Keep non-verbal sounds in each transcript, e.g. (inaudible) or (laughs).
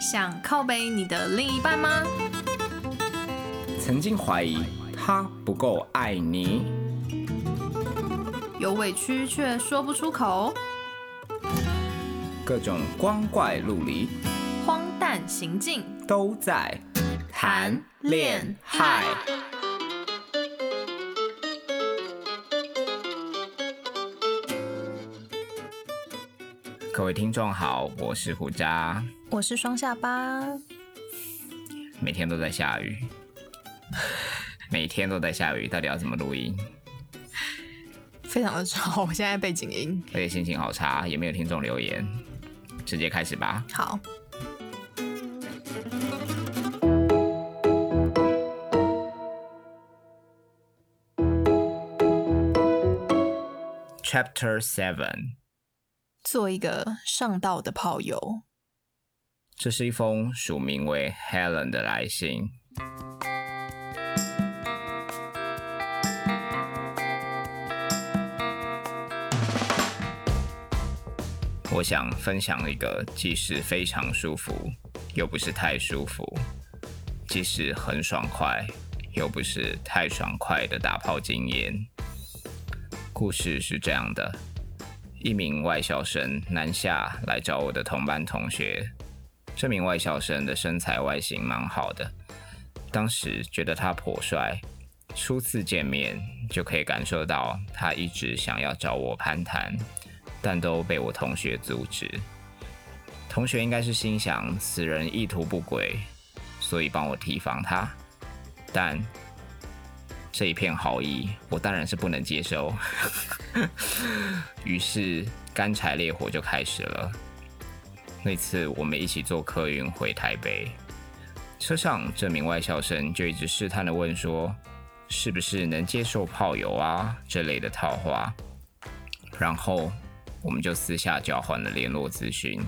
想靠背你的另一半吗？曾经怀疑他不够爱你，有委屈却说不出口，各种光怪陆离。荒诞行径，都在谈恋爱。各位听众好，我是胡渣，我是双下巴，每天都在下雨，(laughs) 每天都在下雨，到底要怎么录音？非常的吵，我现在背景音，而且心情好差，也没有听众留言，直接开始吧。好。Chapter Seven，做一个上道的炮友。这是一封署名为 Helen 的来信。我想分享一个既是非常舒服，又不是太舒服；既是很爽快，又不是太爽快的打炮经验。故事是这样的：一名外校生南下来找我的同班同学。这名外校生的身材外形蛮好的，当时觉得他颇帅。初次见面就可以感受到他一直想要找我攀谈，但都被我同学阻止。同学应该是心想此人意图不轨，所以帮我提防他。但这一片好意，我当然是不能接受。(laughs) 于是干柴烈火就开始了。那次我们一起坐客运回台北，车上这名外校生就一直试探的问说：“是不是能接受炮友啊？”这类的套话。然后我们就私下交换了联络资讯。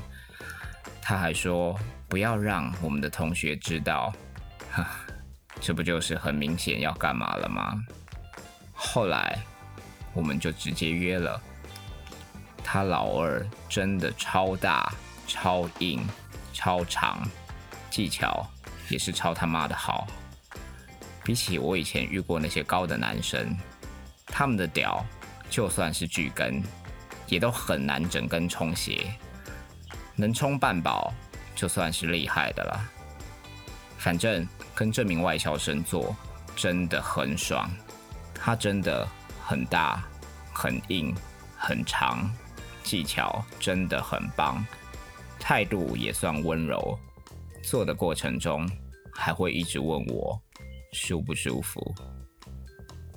他还说不要让我们的同学知道，这不就是很明显要干嘛了吗？后来我们就直接约了。他老二真的超大。超硬、超长，技巧也是超他妈的好。比起我以前遇过那些高的男生，他们的屌就算是巨根，也都很难整根充血。能充半饱就算是厉害的了。反正跟这名外校生做真的很爽，他真的很大、很硬、很长，技巧真的很棒。态度也算温柔，做的过程中还会一直问我舒不舒服。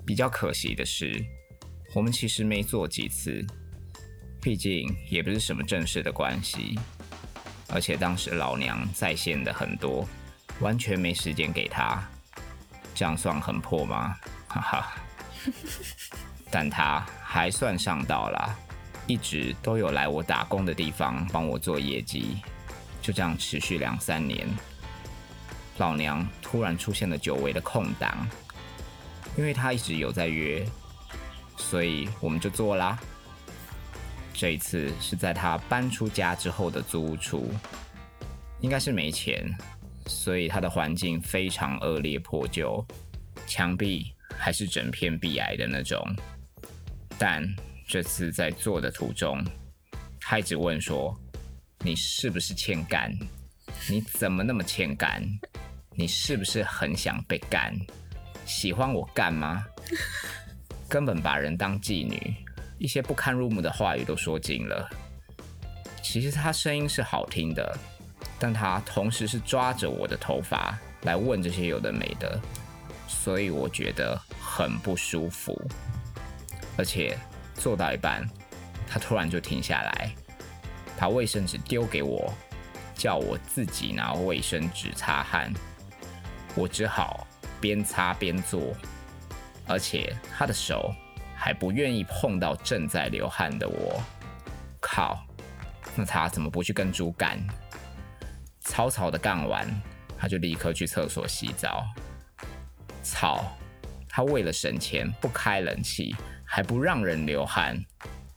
比较可惜的是，我们其实没做几次，毕竟也不是什么正式的关系，而且当时老娘在线的很多，完全没时间给他。这样算很破吗？哈哈，但他还算上道啦。一直都有来我打工的地方帮我做业绩，就这样持续两三年。老娘突然出现了久违的空档，因为他一直有在约，所以我们就做啦。这一次是在他搬出家之后的租屋处，应该是没钱，所以他的环境非常恶劣破旧，墙壁还是整片壁癌的那种，但。这次在做的途中，他一直问说：“你是不是欠干？你怎么那么欠干？你是不是很想被干？喜欢我干吗？”根本把人当妓女，一些不堪入目的话语都说尽了。其实他声音是好听的，但他同时是抓着我的头发来问这些有的没的，所以我觉得很不舒服，而且。做到一半，他突然就停下来，把卫生纸丢给我，叫我自己拿卫生纸擦汗。我只好边擦边做，而且他的手还不愿意碰到正在流汗的我。靠！那他怎么不去跟猪干？草草的干完，他就立刻去厕所洗澡。操！他为了省钱不开冷气。还不让人流汗，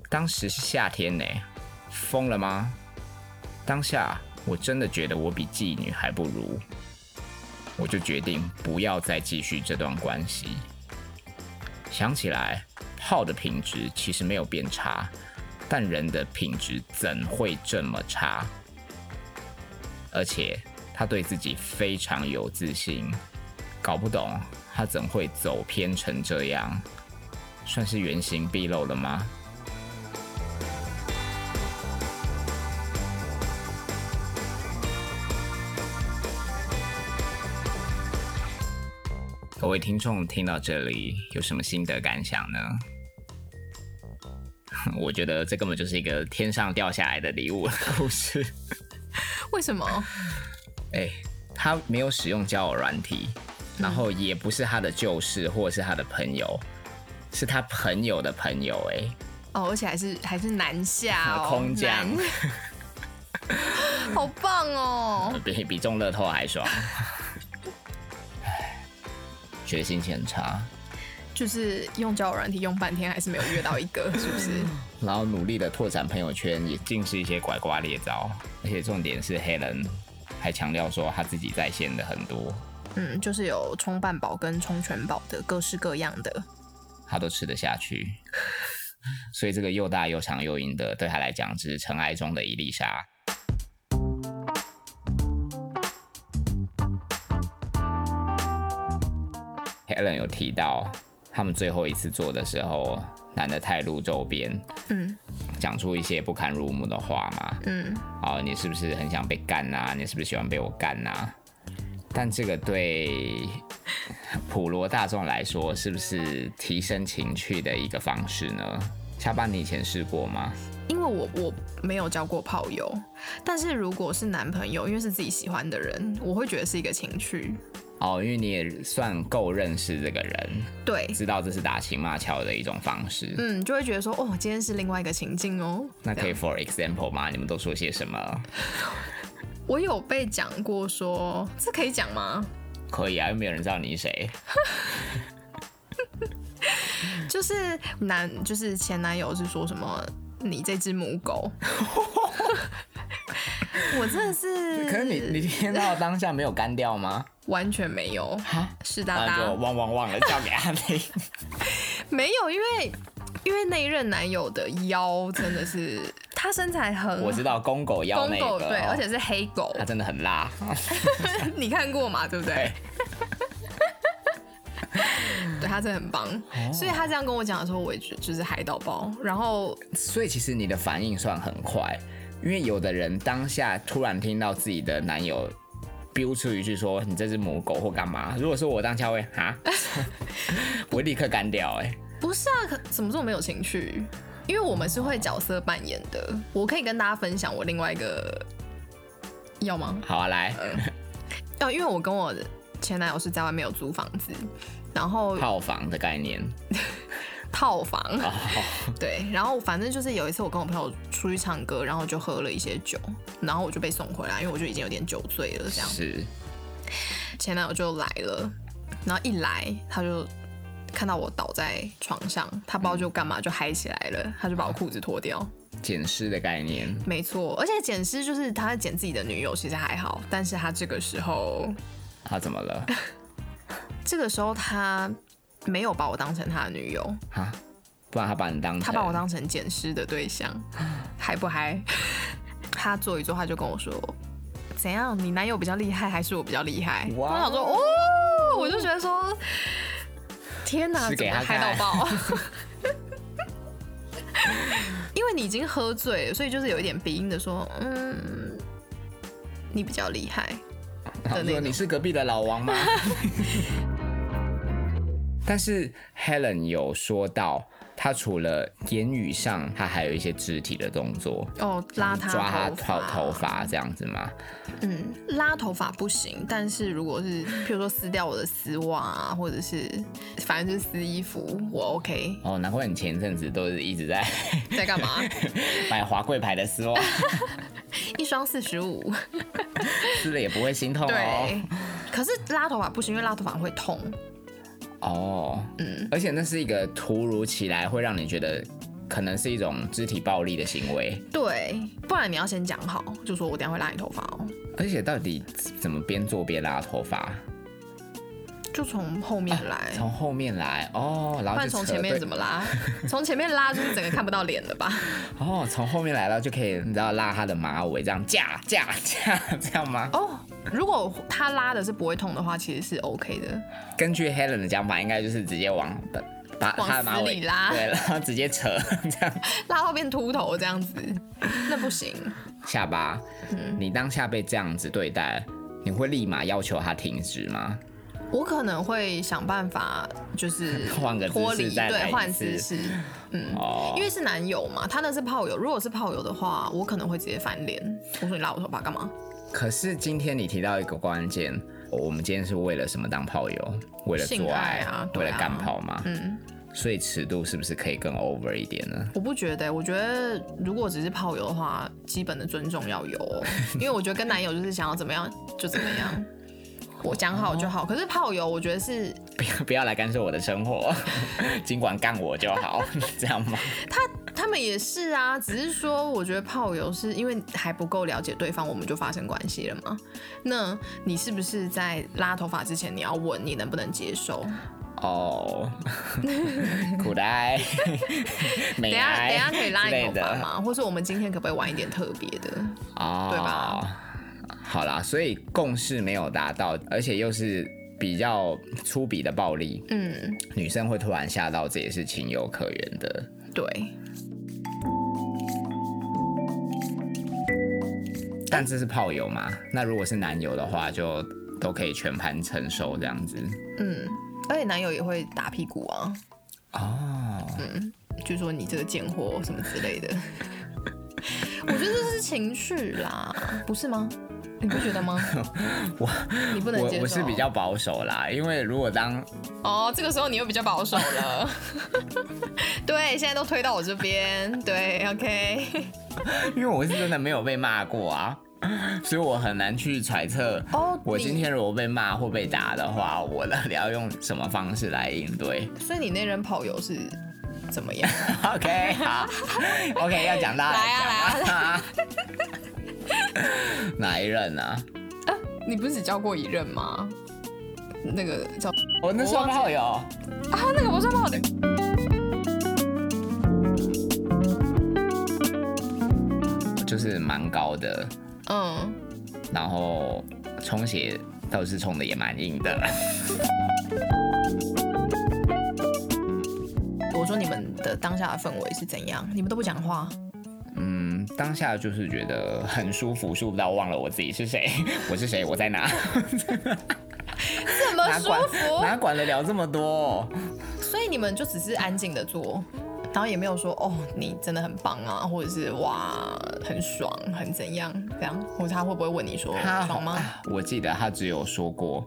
当时是夏天呢，疯了吗？当下我真的觉得我比妓女还不如，我就决定不要再继续这段关系。想起来，泡的品质其实没有变差，但人的品质怎会这么差？而且他对自己非常有自信，搞不懂他怎会走偏成这样，算是原形毕露了吗？各位听众听到这里有什么心得感想呢？(laughs) 我觉得这根本就是一个天上掉下来的礼物的故事。为什么？哎，他没有使用交友软体，然后也不是他的旧事或者是他的朋友，是他朋友的朋友。哎，哦，而且还是还是南下哦，(laughs) 空降，(laughs) 好棒哦，比比中乐透还爽。觉得心情很差，就是用交友软体用半天，还是没有约到一个，(laughs) 是不是？然后努力的拓展朋友圈，也尽是一些拐瓜裂枣，而且重点是黑人还强调说他自己在线的很多，嗯，就是有充半饱跟充全饱的各式各样的，他都吃得下去，(laughs) 所以这个又大又长又硬的，对他来讲只是尘埃中的一粒沙。Helen 有提到，他们最后一次做的时候，男的太露周边，嗯，讲出一些不堪入目的话嘛，嗯，哦，你是不是很想被干呐？你是不是喜欢被我干呐？但这个对普罗大众来说，是不是提升情趣的一个方式呢？下班你以前试过吗？因为我我没有交过炮友，但是如果是男朋友，因为是自己喜欢的人，我会觉得是一个情趣。哦，因为你也算够认识这个人，对，知道这是打情骂俏的一种方式，嗯，就会觉得说，哦，今天是另外一个情境哦。那可以 for example 吗？你们都说些什么？(laughs) 我有被讲过说，这可以讲吗？可以啊，又没有人知道你是谁。(laughs) 就是男，就是前男友是说什么，你这只母狗。(laughs) 我真的是，可是你你听到当下没有干掉吗？完全没有，是的，那就汪汪汪的叫给他听。(laughs) 没有，因为因为那一任男友的腰真的是，他身材很，我知道公狗腰那个，对，而且是黑狗，他真的很辣。(laughs) 你看过嘛？对不对？(laughs) 对他真的很棒，所以他这样跟我讲的时候，我也觉得就是海盗包。然后，所以其实你的反应算很快。因为有的人当下突然听到自己的男友飙出一句说：“你这只母狗或干嘛？”如果说我当下会啊，(laughs) 我会立刻干掉。哎，不是啊，可什么这么没有情趣？因为我们是会角色扮演的。我可以跟大家分享我另外一个，要吗？好啊，来。要因为我跟我前男友是在外面有租房子，然后套房的概念。(laughs) 套房，(laughs) 对，然后反正就是有一次我跟我朋友出去唱歌，然后就喝了一些酒，然后我就被送回来，因为我就已经有点酒醉了。这样是，前男友就来了，然后一来他就看到我倒在床上，他不知道就干嘛就嗨起来了，他就把我裤子脱掉，捡尸的概念，没错，而且捡尸就是他在捡自己的女友，其实还好，但是他这个时候他怎么了？(laughs) 这个时候他。没有把我当成他的女友啊，不然他把你当他把我当成捡尸的对象，嗨不嗨？(laughs) 他做一做，他就跟我说：“怎样？你男友比较厉害，还是我比较厉害？”我想说：“哦，我就觉得说，天哪，怎么嗨到爆？(laughs) 因为你已经喝醉了，所以就是有一点鼻音的说：嗯，你比较厉害。他说：你是隔壁的老王吗？” (laughs) 但是 Helen 有说到，他除了言语上，他还有一些肢体的动作哦，拉他抓他头头发这样子吗？嗯，拉头发不行，但是如果是譬如说撕掉我的丝袜啊，或者是反正就是撕衣服，我 OK。哦，难怪你前阵子都是一直在 (laughs) 在干嘛？(laughs) 买华贵牌的丝袜，(laughs) 一双四十五，撕了也不会心痛哦。可是拉头发不行，因为拉头发会痛。哦，嗯，而且那是一个突如其来会让你觉得可能是一种肢体暴力的行为。对，不然你要先讲好，就说我等下会拉你头发哦。而且到底怎么边做边拉头发？就从后面来，从后面来哦，然后从前面怎么拉？(laughs) 从前面拉就是整个看不到脸了吧？哦，从后面来了就可以，你知道拉他的马尾这样架架架这样吗？哦，如果他拉的是不会痛的话，其实是 OK 的。根据 Helen 的讲法，应该就是直接往把他的马尾拉，对，然后直接扯这样，拉到变秃头这样子，那不行。下巴，你当下被这样子对待，你会立马要求他停止吗？我可能会想办法，就是 (laughs) 换个脱离，对，换姿势，嗯，因为是男友嘛，他那是炮友。如果是炮友的话，我可能会直接翻脸。我说你拉我头发干嘛？可是今天你提到一个关键，我们今天是为了什么当炮友？为了做爱啊？为了干炮嘛？嗯，所以尺度是不是可以更 over 一点呢？我不觉得，我觉得如果只是炮友的话，基本的尊重要有，(laughs) 因为我觉得跟男友就是想要怎么样就怎么样。我讲好就好，可是炮友我觉得是不要不要来干涉我的生活，(laughs) 尽管干我就好，(laughs) 这样吗？他他们也是啊，只是说我觉得炮友是因为还不够了解对方，我们就发生关系了嘛。那你是不是在拉头发之前你要问你能不能接受？哦，(laughs) 苦呆，等下等下可以拉一头发吗？或者我们今天可不可以玩一点特别的？哦，对吧？好啦，所以共识没有达到，而且又是比较粗鄙的暴力，嗯，女生会突然吓到，这也是情有可原的。对。但这是炮友嘛？那如果是男友的话，就都可以全盘承受这样子。嗯，而且男友也会打屁股啊。哦。嗯，就说你这个贱货什么之类的。(laughs) 我觉得这是情绪啦，不是吗？你不觉得吗？(laughs) 我你不能接受。我是比较保守啦，因为如果当哦，这个时候你又比较保守了。(laughs) 对，现在都推到我这边。对，OK。(laughs) 因为我是真的没有被骂过啊，所以我很难去揣测。哦，我今天如果被骂或被打的话，我到底要用什么方式来应对？所以你那任跑友是怎么样？OK，好，OK，要讲到来啊来啊。(laughs) 哪一任啊？啊，你不是只交过一任吗？那个叫我那算炮友啊，那个不算炮友，就是蛮高的，嗯，然后充血倒是充的也蛮硬的。我说你们的当下的氛围是怎样？你们都不讲话？嗯，当下就是觉得很舒服，舒服到忘了我自己是谁，(laughs) 我是谁，我在哪？(laughs) 怎么舒服？哪管得了这么多？所以你们就只是安静的做，然后也没有说哦，你真的很棒啊，或者是哇，很爽，很怎样这样？或者他会不会问你说爽吗？我记得他只有说过，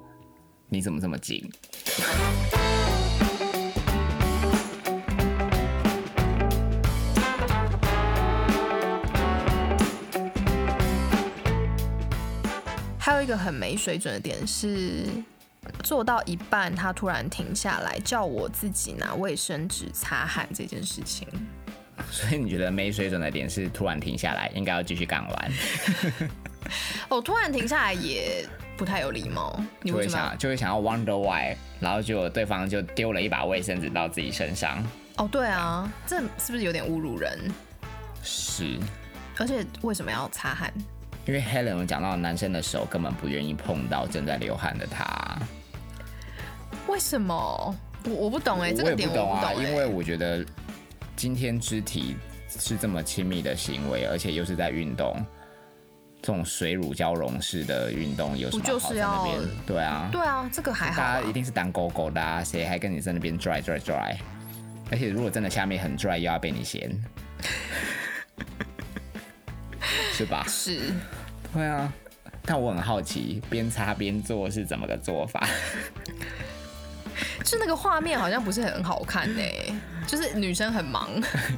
你怎么这么紧？个很没水准的点是，做到一半他突然停下来，叫我自己拿卫生纸擦汗这件事情。所以你觉得没水准的点是突然停下来，应该要继续干完？(laughs) 哦，突然停下来也不太有礼貌。你会想就会想要 wonder why，然后结果对方就丢了一把卫生纸到自己身上。哦，对啊，这是不是有点侮辱人？是。而且为什么要擦汗？因为 Helen 有讲到，男生的手根本不愿意碰到正在流汗的他。为什么？我我不懂哎，这个点我不懂啊。因为我觉得今天肢体是这么亲密的行为，而且又是在运动，这种水乳交融式的运动有什么好在那边？对啊，对啊，这个还好。大家一定是当狗狗的，啊谁还跟你在那边 dry dry dry？而且如果真的下面很 dry，又要被你嫌，是吧？是。对啊，但我很好奇，边擦边做是怎么个做法？就那个画面好像不是很好看呢，就是女生很忙，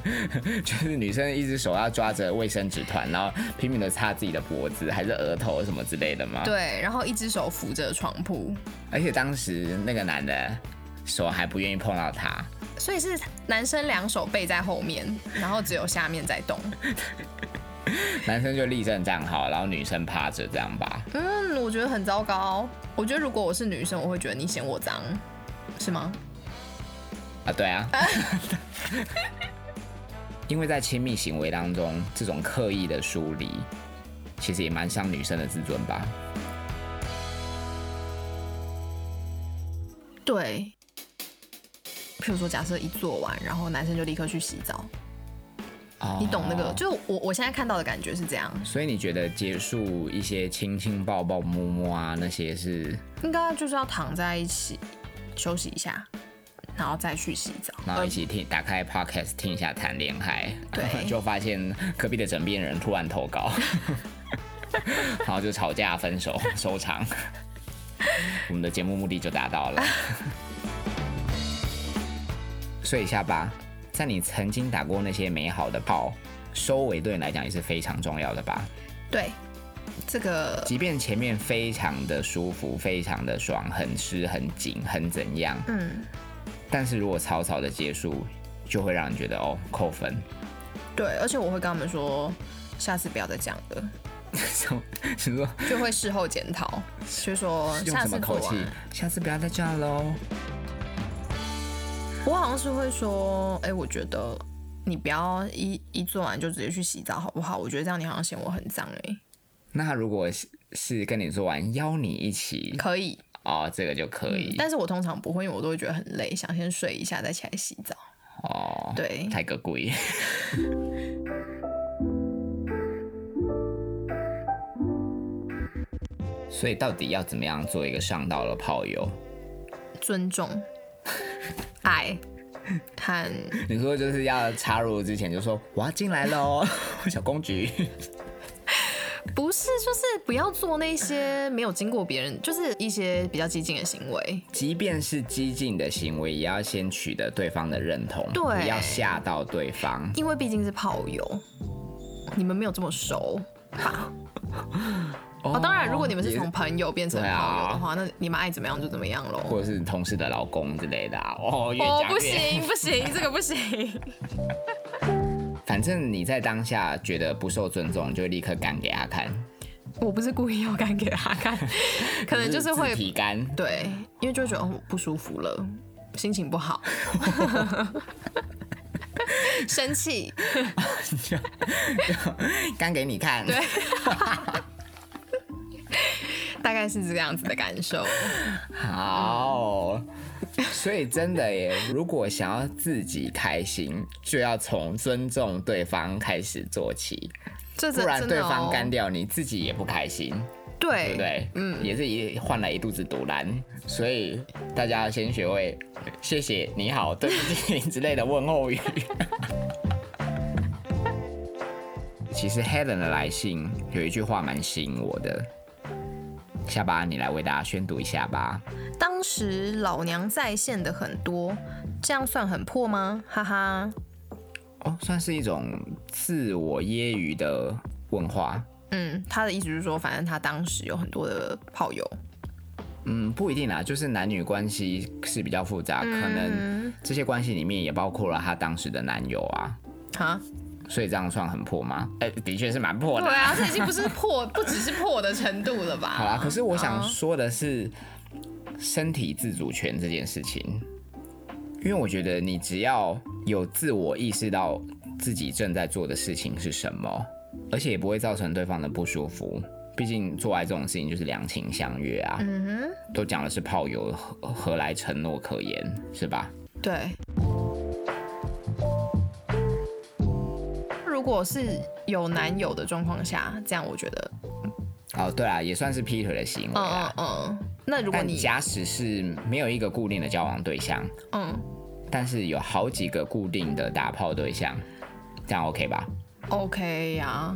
(laughs) 就是女生一只手要抓着卫生纸团，然后拼命的擦自己的脖子还是额头什么之类的吗？对，然后一只手扶着床铺，而且当时那个男的手还不愿意碰到她，所以是男生两手背在后面，然后只有下面在动。(laughs) (laughs) 男生就立正站好，然后女生趴着这样吧。嗯，我觉得很糟糕。我觉得如果我是女生，我会觉得你嫌我脏，是吗？啊，对啊。(laughs) 因为在亲密行为当中，这种刻意的疏离，其实也蛮伤女生的自尊吧。对。譬如说，假设一做完，然后男生就立刻去洗澡，你懂那个？就我我现在看到的感觉是这样。所以你觉得结束一些亲亲抱抱摸摸啊那些是？应该就是要躺在一起休息一下，然后再去洗澡，然后一起听打开 podcast 听一下谈恋爱，对，(laughs) 就发现隔壁的枕边人突然投稿，(laughs) 然后就吵架分手收场，我们的节目目的就达到了。(laughs) 睡一下吧，在你曾经打过那些美好的炮，收尾对你来讲也是非常重要的吧？对，这个即便前面非常的舒服、非常的爽、很湿、很紧、很怎样，嗯，但是如果草草的结束，就会让人觉得哦扣分。对，而且我会跟他们说，下次不要再讲了。什么？什么？就会事后检讨，就说用什么口气？下次不要再这样喽。我好像是会说，哎，我觉得你不要一一做完就直接去洗澡，好不好？我觉得这样你好像嫌我很脏哎。那如果是跟你做完邀你一起，可以哦，这个就可以。但是我通常不会，因为我都会觉得很累，想先睡一下再起来洗澡。哦，对，太个贵。(laughs) 所以到底要怎么样做一个上道的炮友？尊重。爱，看 (laughs) 你说就是要插入之前就说我要进来喽，(laughs) 小公举。(laughs) 不是，就是不要做那些没有经过别人，就是一些比较激进的行为。即便是激进的行为，也要先取得对方的认同，对，要吓到对方，因为毕竟是炮友，你们没有这么熟吧。哦，当然，如果你们是从朋友变成朋友的话，那你们爱怎么样就怎么样喽。或者是同事的老公之类的哦。哦，不行不行，这个不行。(laughs) 反正你在当下觉得不受尊重，就立刻干给他看。我不是故意要干给他看，(laughs) 可能就是会皮干。对，因为就觉得哦不舒服了，心情不好，(laughs) 生气，干给你看。对。大概是这个样子的感受。好，所以真的耶，如果想要自己开心，就要从尊重对方开始做起，不然对方干掉，你自己也不开心，对不对？嗯，也是一换来一肚子毒蓝。所以大家先学会谢谢、你好、对不起之类的问候语。(laughs) 其实 Helen 的来信有一句话蛮吸引我的。下巴，你来为大家宣读一下吧。当时老娘在线的很多，这样算很破吗？哈哈。哦，算是一种自我揶揄的问话。嗯，他的意思是说，反正他当时有很多的炮友。嗯，不一定啦，就是男女关系是比较复杂，可能这些关系里面也包括了他当时的男友啊。哈。所以这样算很破吗？哎，的确是蛮破的。对啊，这已经不是破，(laughs) 不只是破的程度了吧？好啦，可是我想说的是，身体自主权这件事情，因为我觉得你只要有自我意识到自己正在做的事情是什么，而且也不会造成对方的不舒服。毕竟做爱这种事情就是两情相悦啊。嗯哼，都讲的是炮友，何来承诺可言？是吧？对。果是有男友的状况下，这样我觉得，哦，对啊，也算是劈腿的行为啊。嗯嗯。那如果你假使是没有一个固定的交往对象，嗯，但是有好几个固定的打炮对象，这样 OK 吧？OK 呀，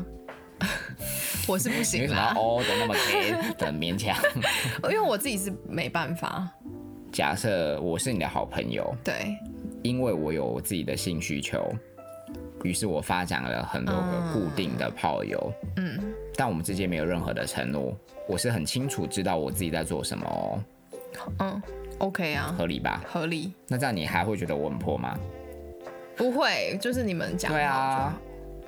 (laughs) 我是不行。为什么要哦的那么 K 的勉强？(laughs) 因为我自己是没办法。假设我是你的好朋友，对，因为我有我自己的性需求。于是我发展了很多个固定的炮友，嗯，但我们之间没有任何的承诺。我是很清楚知道我自己在做什么哦，嗯，OK 啊，合理吧？合理。那这样你还会觉得我很破吗？不会，就是你们讲对啊，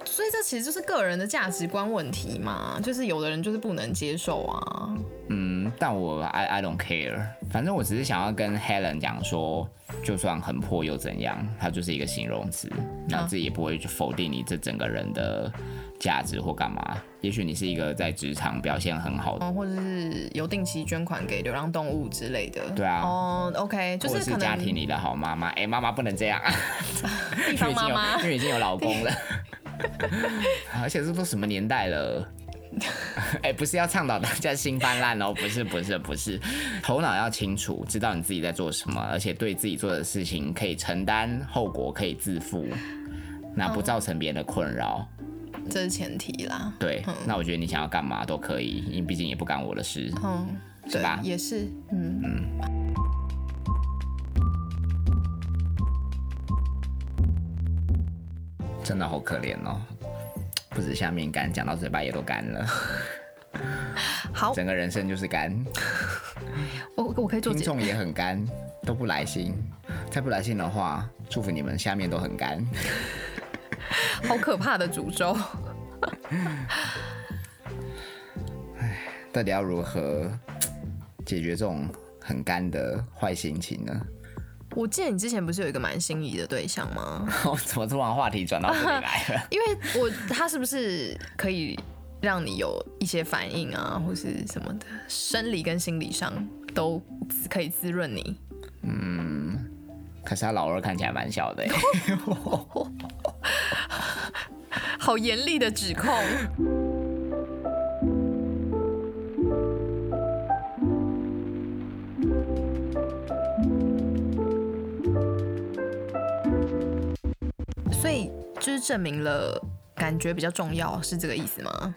所以这其实就是个人的价值观问题嘛，就是有的人就是不能接受啊。嗯，但我 I I don't care，反正我只是想要跟 Helen 讲说，就算很破又怎样，它就是一个形容词，那自己也不会去否定你这整个人的价值或干嘛。也许你是一个在职场表现很好的，哦，或者是有定期捐款给流浪动物之类的。对啊，哦，OK，就是是家庭里的好妈妈。哎、妈妈不能这样，(laughs) (laughs) 妈妈因为已经有老公了，(laughs) 而且这都什么年代了？(laughs) 哎、不是要倡导大家心泛滥哦，不是，不是，不是，头脑要清楚，知道你自己在做什么，而且对自己做的事情可以承担后果，可以自负，那不造成别人的困扰。这是前提啦。对，那我觉得你想要干嘛都可以，因为毕竟也不干我的事。嗯，对是吧，也是，嗯嗯，真的好可怜哦，不止下面干，讲到嘴巴也都干了，好，整个人生就是干。我我可以做解，听众也很干，都不来信。再不来信的话，祝福你们下面都很干。(laughs) 好可怕的诅咒。到底要如何解决这种很干的坏心情呢？我记得你之前不是有一个蛮心仪的对象吗？(laughs) 我怎么突然话题转到这里来了？(laughs) 因为我他是不是可以让你有一些反应啊，或是什么的，生理跟心理上都可以滋润你。嗯可是他老二看起来蛮小的耶，(laughs) 好严厉的指控。证明了感觉比较重要，是这个意思吗？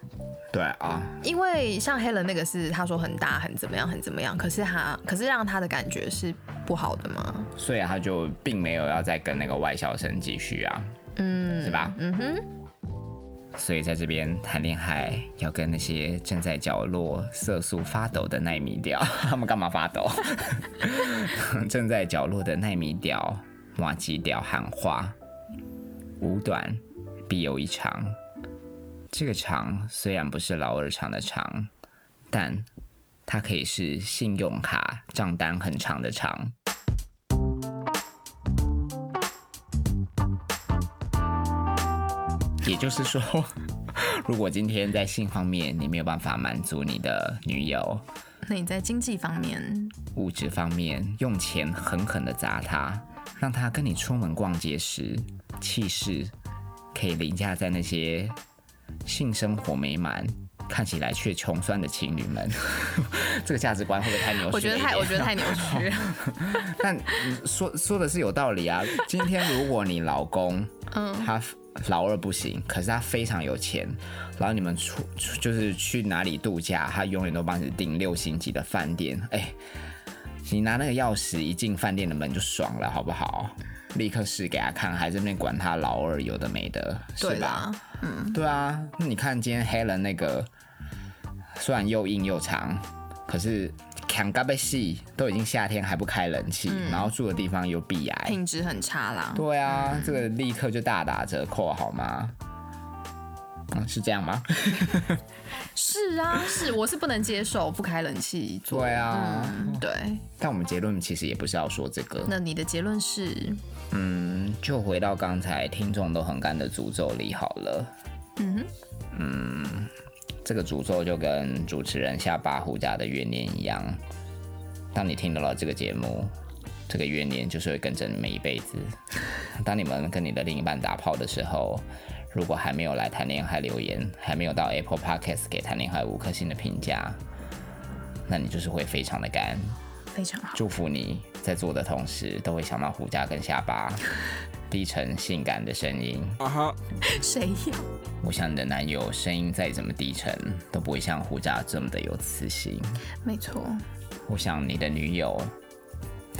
对啊，因为像 Helen 那个是他说很大很怎么样很怎么样，可是他可是让他的感觉是不好的吗？所以他就并没有要再跟那个外校生继续啊，嗯，是吧？嗯哼，所以在这边谈恋爱要跟那些正在角落色素发抖的奈米屌，(laughs) 他们干嘛发抖？(laughs) 正在角落的奈米屌、马吉屌喊话：五短必有一长。这个长虽然不是老二长的长，但它可以是信用卡账单很长的长。也就是说，(laughs) 如果今天在性方面你没有办法满足你的女友，那你在经济方面，物质方面用钱狠狠的砸她，让他跟你出门逛街时气势可以凌驾在那些性生活美满。看起来却穷酸的情侣们，(laughs) 这个价值观会不会太扭曲？我觉得太我觉得太扭曲。(laughs) 但说说的是有道理啊。今天如果你老公，嗯他老二不行，可是他非常有钱，然后你们出出就是去哪里度假，他永远都帮你订六星级的饭店。哎、你拿那个钥匙一进饭店的门就爽了，好不好？立刻试给他看，还在那边管他老二有的没的，是吧？嗯，对啊，那你看今天 Helen 那个，虽然又硬又长，可是扛嘎被细，都已经夏天还不开冷气，然后住的地方又避癌。品质很差啦。对啊，这个立刻就大打折扣，好吗？嗯，是这样吗？(laughs) 是啊，是我是不能接受不开冷气做。对啊，嗯，对。但我们结论其实也不是要说这个，那你的结论是？嗯，就回到刚才听众都很干的诅咒里好了。嗯哼，嗯，这个诅咒就跟主持人下巴胡家的怨念一样，当你听到了这个节目，这个怨念就是会跟着你们一辈子。当你们跟你的另一半打炮的时候，如果还没有来谈恋爱留言，还没有到 Apple Podcast 给谈恋爱五颗星的评价，那你就是会非常的干。非常好。祝福你在做的同时，都会想到胡渣跟下巴 (laughs) 低沉性感的声音。谁呀？我想你的男友声音再怎么低沉，都不会像胡渣这么的有磁性。没错。我想你的女友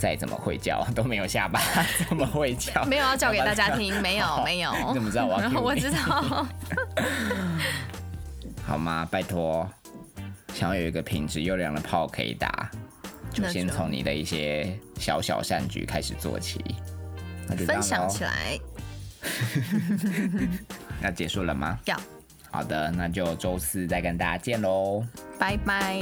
再怎么会叫 (laughs) 都没有下巴 (laughs) 怎么会叫？没有要叫给大家听 (laughs) 没有没有。你怎么知道我要然我知道。好吗拜托想要有一个品质优良的炮可以打就。先从你的一些小小善举开始做起。分享起来。那结束了吗？要。好的那就周四再跟大家见喽拜拜。